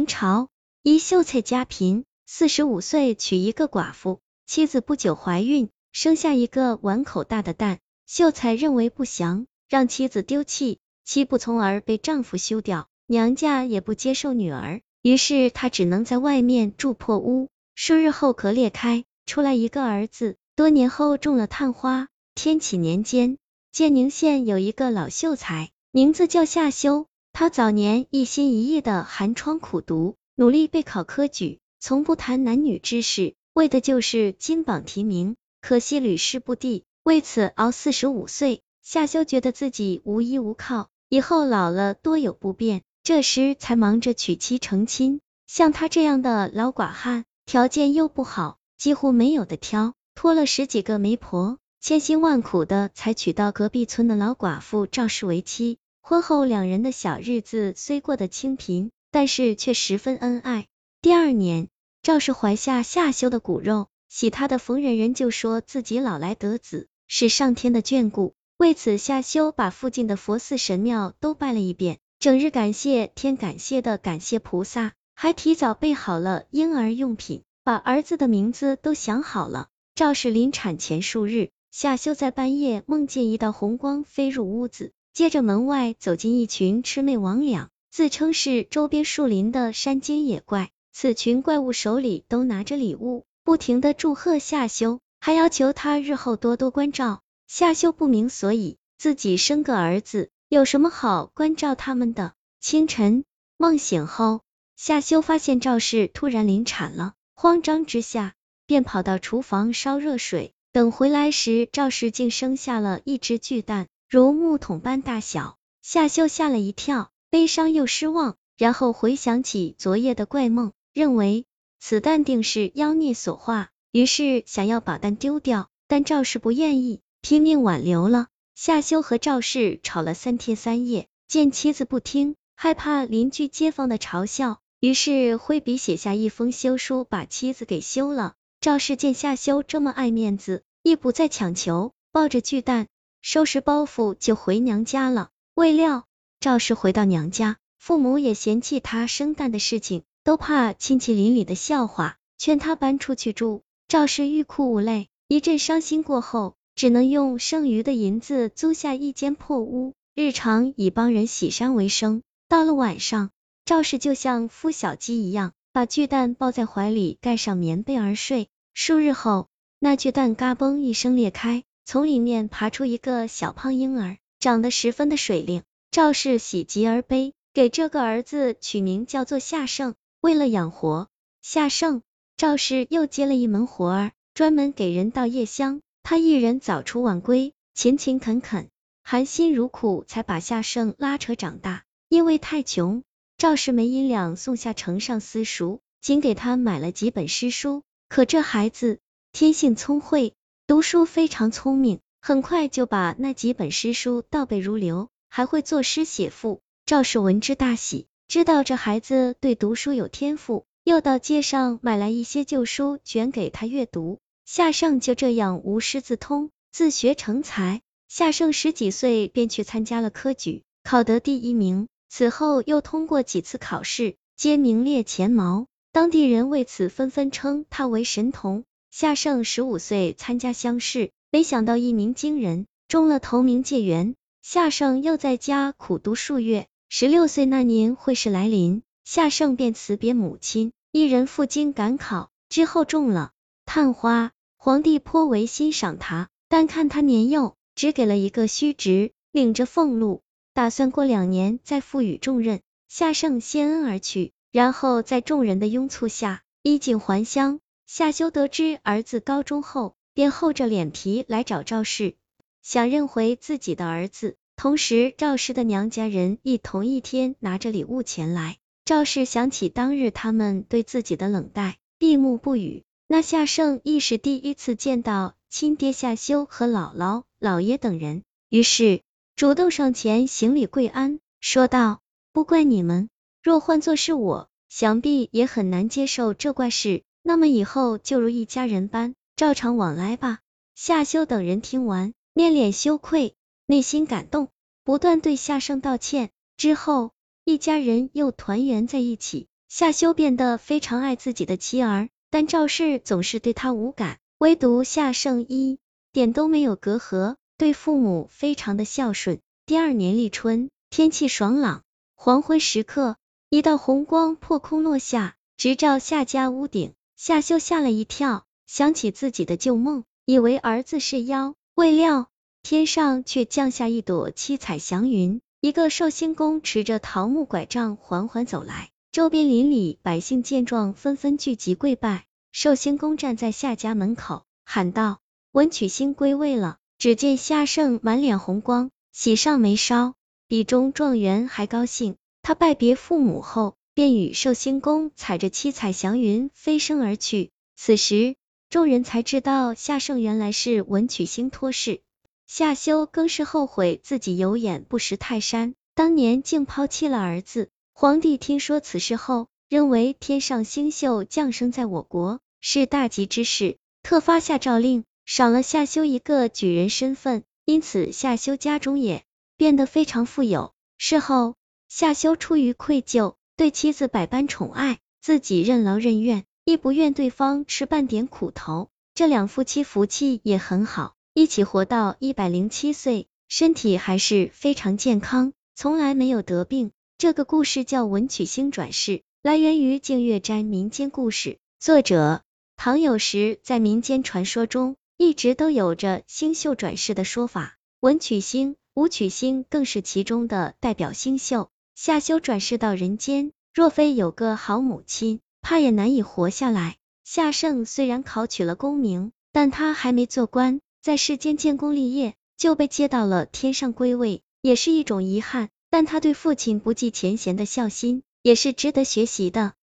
明朝，一秀才家贫，四十五岁娶一个寡妇，妻子不久怀孕，生下一个碗口大的蛋。秀才认为不祥，让妻子丢弃，妻不从而被丈夫休掉，娘家也不接受女儿，于是他只能在外面住破屋。数日后壳裂开，出来一个儿子。多年后中了探花。天启年间，建宁县有一个老秀才，名字叫夏修。他早年一心一意的寒窗苦读，努力备考科举，从不谈男女之事，为的就是金榜题名。可惜屡试不第，为此熬四十五岁。夏修觉得自己无依无靠，以后老了多有不便，这时才忙着娶妻成亲。像他这样的老寡汉，条件又不好，几乎没有的挑，拖了十几个媒婆，千辛万苦的才娶到隔壁村的老寡妇赵氏为妻。婚后两人的小日子虽过得清贫，但是却十分恩爱。第二年，赵氏怀下夏修的骨肉，喜他的冯人人就说自己老来得子，是上天的眷顾。为此，夏修把附近的佛寺神庙都拜了一遍，整日感谢天，感谢的感谢菩萨，还提早备好了婴儿用品，把儿子的名字都想好了。赵氏临产前数日，夏修在半夜梦见一道红光飞入屋子。接着门外走进一群魑魅魍魉，自称是周边树林的山精野怪。此群怪物手里都拿着礼物，不停的祝贺夏修，还要求他日后多多关照。夏修不明所以，自己生个儿子，有什么好关照他们的？清晨梦醒后，夏修发现赵氏突然临产了，慌张之下便跑到厨房烧热水。等回来时，赵氏竟生下了一只巨蛋。如木桶般大小，夏修吓了一跳，悲伤又失望，然后回想起昨夜的怪梦，认为此蛋定是妖孽所化，于是想要把蛋丢掉，但赵氏不愿意，拼命挽留了。夏修和赵氏吵了三天三夜，见妻子不听，害怕邻居街坊的嘲笑，于是挥笔写下一封休书，把妻子给休了。赵氏见夏修这么爱面子，亦不再强求，抱着巨蛋。收拾包袱就回娘家了。未料赵氏回到娘家，父母也嫌弃他生蛋的事情，都怕亲戚邻里的笑话，劝他搬出去住。赵氏欲哭无泪，一阵伤心过后，只能用剩余的银子租下一间破屋，日常以帮人洗衫为生。到了晚上，赵氏就像孵小鸡一样，把巨蛋抱在怀里，盖上棉被而睡。数日后，那巨蛋嘎嘣一声裂开。从里面爬出一个小胖婴儿，长得十分的水灵。赵氏喜极而悲，给这个儿子取名叫做夏盛。为了养活夏盛，赵氏又接了一门活儿，专门给人倒夜香。他一人早出晚归，勤勤恳恳，含辛茹苦，才把夏盛拉扯长大。因为太穷，赵氏没银两送下城上私塾，仅给他买了几本诗书。可这孩子天性聪慧。读书非常聪明，很快就把那几本诗书倒背如流，还会作诗写赋。赵氏闻之大喜，知道这孩子对读书有天赋，又到街上买来一些旧书卷给他阅读。夏盛就这样无师自通，自学成才。夏盛十几岁便去参加了科举，考得第一名。此后又通过几次考试，皆名列前茅，当地人为此纷纷称他为神童。夏盛十五岁参加乡试，没想到一鸣惊人，中了头名解元。夏盛又在家苦读数月。十六岁那年会试来临，夏盛便辞别母亲，一人赴京赶考。之后中了探花，皇帝颇为欣赏他，但看他年幼，只给了一个虚职，领着俸禄，打算过两年再赋予重任。夏盛谢恩而去，然后在众人的拥簇下衣锦还乡。夏修得知儿子高中后，便厚着脸皮来找赵氏，想认回自己的儿子。同时，赵氏的娘家人亦同一天拿着礼物前来。赵氏想起当日他们对自己的冷淡，闭目不语。那夏盛亦是第一次见到亲爹夏修和姥姥、姥爷等人，于是主动上前行礼跪安，说道：“不怪你们，若换作是我，想必也很难接受这怪事。”那么以后就如一家人般照常往来吧。夏修等人听完，面脸羞愧，内心感动，不断对夏盛道歉。之后，一家人又团圆在一起。夏修变得非常爱自己的妻儿，但赵氏总是对他无感，唯独夏圣一点都没有隔阂，对父母非常的孝顺。第二年立春，天气爽朗，黄昏时刻，一道红光破空落下，直照夏家屋顶。夏修吓了一跳，想起自己的旧梦，以为儿子是妖，未料天上却降下一朵七彩祥云。一个寿星公持着桃木拐杖缓缓走来。周边邻里百姓见状，纷纷聚集跪拜。寿星公站在夏家门口，喊道：“文曲星归位了。”只见夏胜满脸红光，喜上眉梢，比中状元还高兴。他拜别父母后，便与寿星公踩着七彩祥云飞升而去。此时，众人才知道夏盛原来是文曲星托世。夏修更是后悔自己有眼不识泰山，当年竟抛弃了儿子。皇帝听说此事后，认为天上星宿降生在我国是大吉之事，特发下诏令，赏了夏修一个举人身份，因此夏修家中也变得非常富有。事后，夏修出于愧疚，对妻子百般宠爱，自己任劳任怨，亦不愿对方吃半点苦头。这两夫妻福气也很好，一起活到一百零七岁，身体还是非常健康，从来没有得病。这个故事叫文曲星转世，来源于净月斋民间故事，作者唐有时。在民间传说中，一直都有着星宿转世的说法，文曲星、武曲星更是其中的代表星宿。夏修转世到人间，若非有个好母亲，怕也难以活下来。夏盛虽然考取了功名，但他还没做官，在世间建功立业，就被接到了天上归位，也是一种遗憾。但他对父亲不计前嫌的孝心，也是值得学习的。